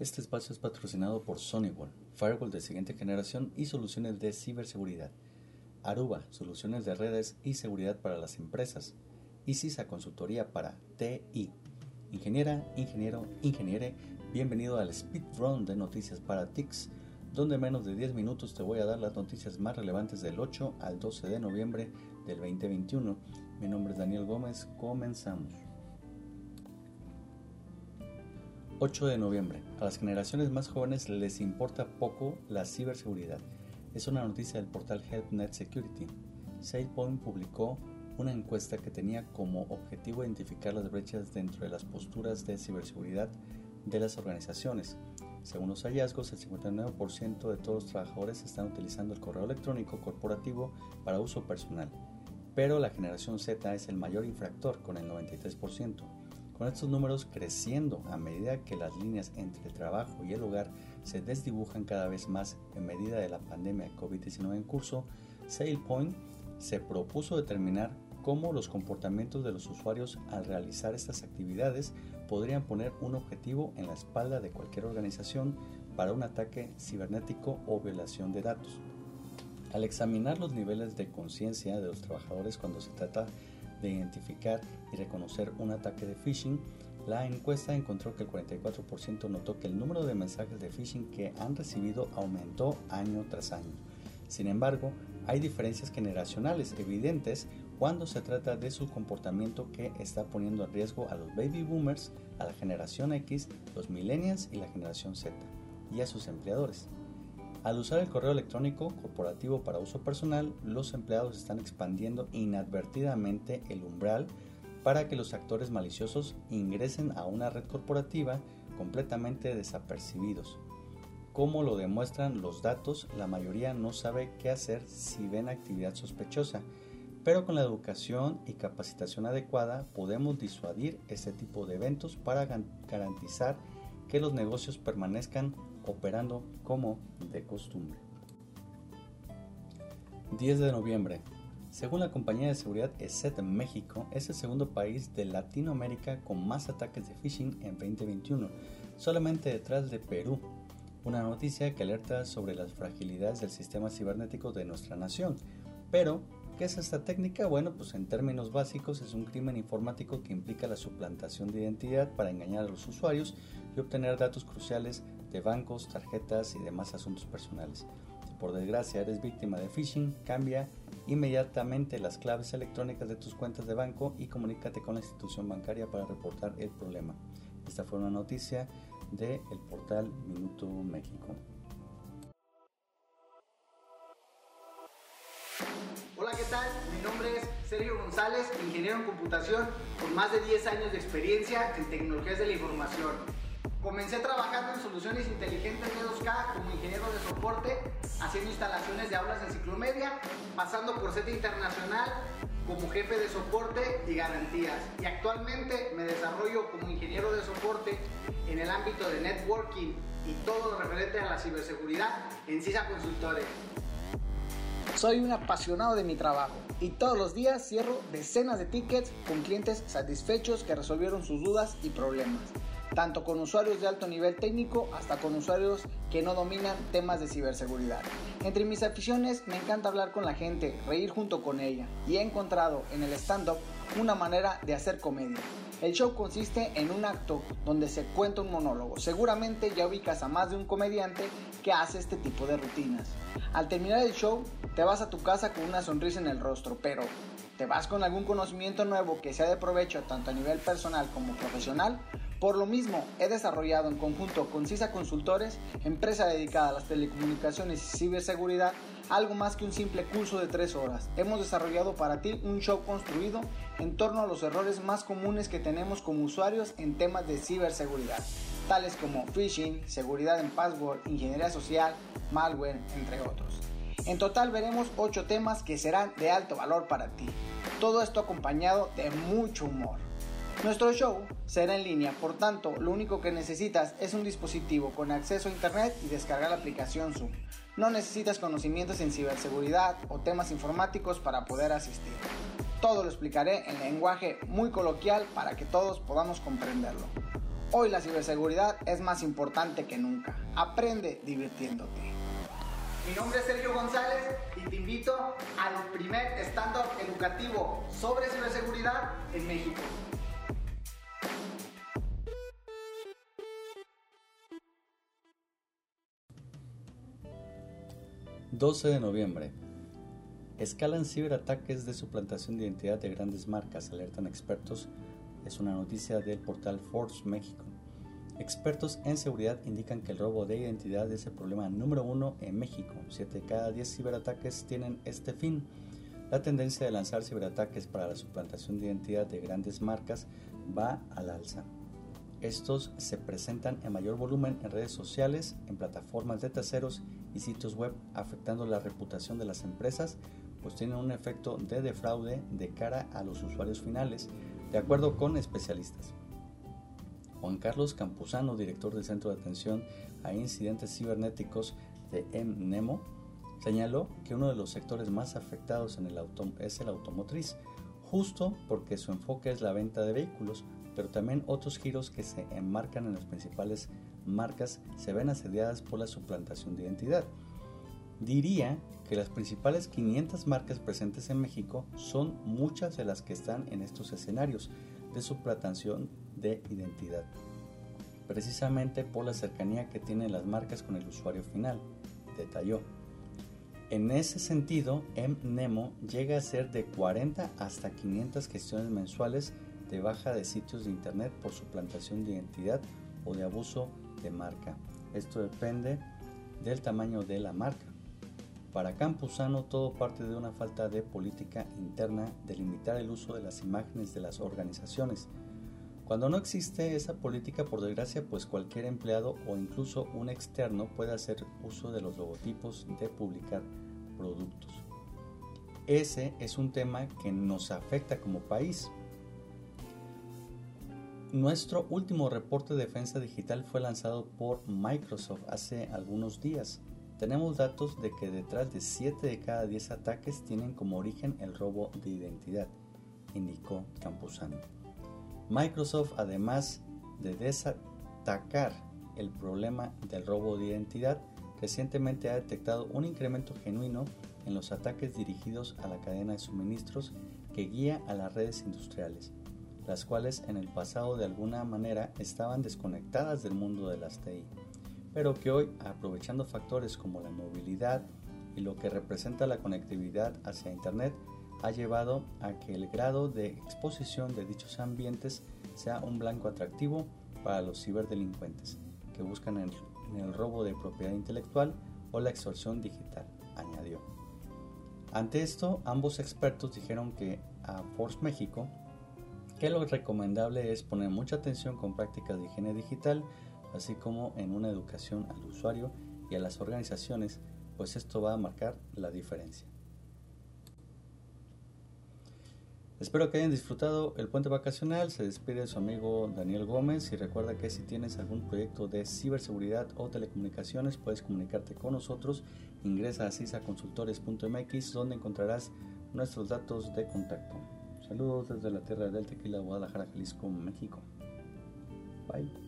Este espacio es patrocinado por Sonywall, firewall de siguiente generación y soluciones de ciberseguridad. Aruba, soluciones de redes y seguridad para las empresas. Y CISA Consultoría para TI. Ingeniera, ingeniero, ingeniere, bienvenido al Speed Run de noticias para TICS, donde en menos de 10 minutos te voy a dar las noticias más relevantes del 8 al 12 de noviembre del 2021. Mi nombre es Daniel Gómez, comenzamos. 8 de noviembre. A las generaciones más jóvenes les importa poco la ciberseguridad. Es una noticia del portal HelpNet Security. SailPoint publicó una encuesta que tenía como objetivo identificar las brechas dentro de las posturas de ciberseguridad de las organizaciones. Según los hallazgos, el 59% de todos los trabajadores están utilizando el correo electrónico corporativo para uso personal, pero la generación Z es el mayor infractor con el 93%. Con estos números creciendo a medida que las líneas entre el trabajo y el hogar se desdibujan cada vez más en medida de la pandemia de COVID-19 en curso, SailPoint se propuso determinar cómo los comportamientos de los usuarios al realizar estas actividades podrían poner un objetivo en la espalda de cualquier organización para un ataque cibernético o violación de datos. Al examinar los niveles de conciencia de los trabajadores cuando se trata de identificar y reconocer un ataque de phishing, la encuesta encontró que el 44% notó que el número de mensajes de phishing que han recibido aumentó año tras año. Sin embargo, hay diferencias generacionales evidentes cuando se trata de su comportamiento que está poniendo en riesgo a los baby boomers, a la generación X, los millennials y la generación Z, y a sus empleadores. Al usar el correo electrónico corporativo para uso personal, los empleados están expandiendo inadvertidamente el umbral para que los actores maliciosos ingresen a una red corporativa completamente desapercibidos. Como lo demuestran los datos, la mayoría no sabe qué hacer si ven actividad sospechosa, pero con la educación y capacitación adecuada podemos disuadir este tipo de eventos para garantizar que los negocios permanezcan operando como de costumbre. 10 de noviembre. Según la compañía de seguridad ESET México, es el segundo país de Latinoamérica con más ataques de phishing en 2021, solamente detrás de Perú. Una noticia que alerta sobre las fragilidades del sistema cibernético de nuestra nación. Pero, ¿qué es esta técnica? Bueno, pues en términos básicos es un crimen informático que implica la suplantación de identidad para engañar a los usuarios y obtener datos cruciales de bancos, tarjetas y demás asuntos personales. Si por desgracia eres víctima de phishing, cambia inmediatamente las claves electrónicas de tus cuentas de banco y comunícate con la institución bancaria para reportar el problema. Esta fue una noticia del el portal Minuto México. Hola, ¿qué tal? Mi nombre es Sergio González, ingeniero en computación con más de 10 años de experiencia en tecnologías de la información. Comencé trabajando en soluciones inteligentes de 2K como ingeniero de soporte, haciendo instalaciones de aulas en ciclomedia, pasando por SET Internacional como jefe de soporte y garantías. Y actualmente me desarrollo como ingeniero de soporte en el ámbito de networking y todo lo referente a la ciberseguridad en CISA Consultores. Soy un apasionado de mi trabajo y todos los días cierro decenas de tickets con clientes satisfechos que resolvieron sus dudas y problemas tanto con usuarios de alto nivel técnico hasta con usuarios que no dominan temas de ciberseguridad. Entre mis aficiones me encanta hablar con la gente, reír junto con ella y he encontrado en el stand-up una manera de hacer comedia. El show consiste en un acto donde se cuenta un monólogo. Seguramente ya ubicas a más de un comediante que hace este tipo de rutinas. Al terminar el show, te vas a tu casa con una sonrisa en el rostro, pero ¿te vas con algún conocimiento nuevo que sea de provecho tanto a nivel personal como profesional? Por lo mismo, he desarrollado en conjunto con CISA Consultores, empresa dedicada a las telecomunicaciones y ciberseguridad, algo más que un simple curso de tres horas. Hemos desarrollado para ti un show construido en torno a los errores más comunes que tenemos como usuarios en temas de ciberseguridad, tales como phishing, seguridad en password, ingeniería social, malware, entre otros. En total veremos 8 temas que serán de alto valor para ti. Todo esto acompañado de mucho humor. Nuestro show será en línea, por tanto, lo único que necesitas es un dispositivo con acceso a internet y descargar la aplicación Zoom. No necesitas conocimientos en ciberseguridad o temas informáticos para poder asistir. Todo lo explicaré en lenguaje muy coloquial para que todos podamos comprenderlo. Hoy la ciberseguridad es más importante que nunca. Aprende divirtiéndote. Mi nombre es Sergio González y te invito al primer stand-up educativo sobre ciberseguridad en México. 12 de noviembre. Escalan ciberataques de suplantación de identidad de grandes marcas, alertan expertos. Es una noticia del portal Force México. Expertos en seguridad indican que el robo de identidad es el problema número uno en México. 7 de cada 10 ciberataques tienen este fin. La tendencia de lanzar ciberataques para la suplantación de identidad de grandes marcas va al alza. Estos se presentan en mayor volumen en redes sociales, en plataformas de terceros y sitios web, afectando la reputación de las empresas, pues tienen un efecto de defraude de cara a los usuarios finales, de acuerdo con especialistas. Juan Carlos Campuzano, director del Centro de Atención a Incidentes Cibernéticos de MNEMO, señaló que uno de los sectores más afectados en el es el automotriz, justo porque su enfoque es la venta de vehículos, pero también otros giros que se enmarcan en las principales marcas se ven asediadas por la suplantación de identidad. Diría que las principales 500 marcas presentes en México son muchas de las que están en estos escenarios de suplantación de identidad, precisamente por la cercanía que tienen las marcas con el usuario final, detalló. En ese sentido, MNEMO llega a ser de 40 hasta 500 gestiones mensuales de baja de sitios de Internet por suplantación de identidad o de abuso marca. Esto depende del tamaño de la marca. Para Campusano todo parte de una falta de política interna de limitar el uso de las imágenes de las organizaciones. Cuando no existe esa política, por desgracia, pues cualquier empleado o incluso un externo puede hacer uso de los logotipos de publicar productos. Ese es un tema que nos afecta como país, nuestro último reporte de defensa digital fue lanzado por Microsoft hace algunos días. Tenemos datos de que detrás de 7 de cada 10 ataques tienen como origen el robo de identidad, indicó Campuzano. Microsoft, además de desatacar el problema del robo de identidad, recientemente ha detectado un incremento genuino en los ataques dirigidos a la cadena de suministros que guía a las redes industriales las cuales en el pasado de alguna manera estaban desconectadas del mundo de las TI, pero que hoy, aprovechando factores como la movilidad y lo que representa la conectividad hacia Internet, ha llevado a que el grado de exposición de dichos ambientes sea un blanco atractivo para los ciberdelincuentes que buscan en el robo de propiedad intelectual o la extorsión digital, añadió. Ante esto, ambos expertos dijeron que a Force México que lo recomendable es poner mucha atención con prácticas de higiene digital, así como en una educación al usuario y a las organizaciones, pues esto va a marcar la diferencia. Espero que hayan disfrutado el puente vacacional. Se despide su amigo Daniel Gómez y recuerda que si tienes algún proyecto de ciberseguridad o telecomunicaciones puedes comunicarte con nosotros. Ingresa a cisaconsultores.mx donde encontrarás nuestros datos de contacto. Saludos desde la tierra del tequila, Guadalajara, Jalisco, México. Bye.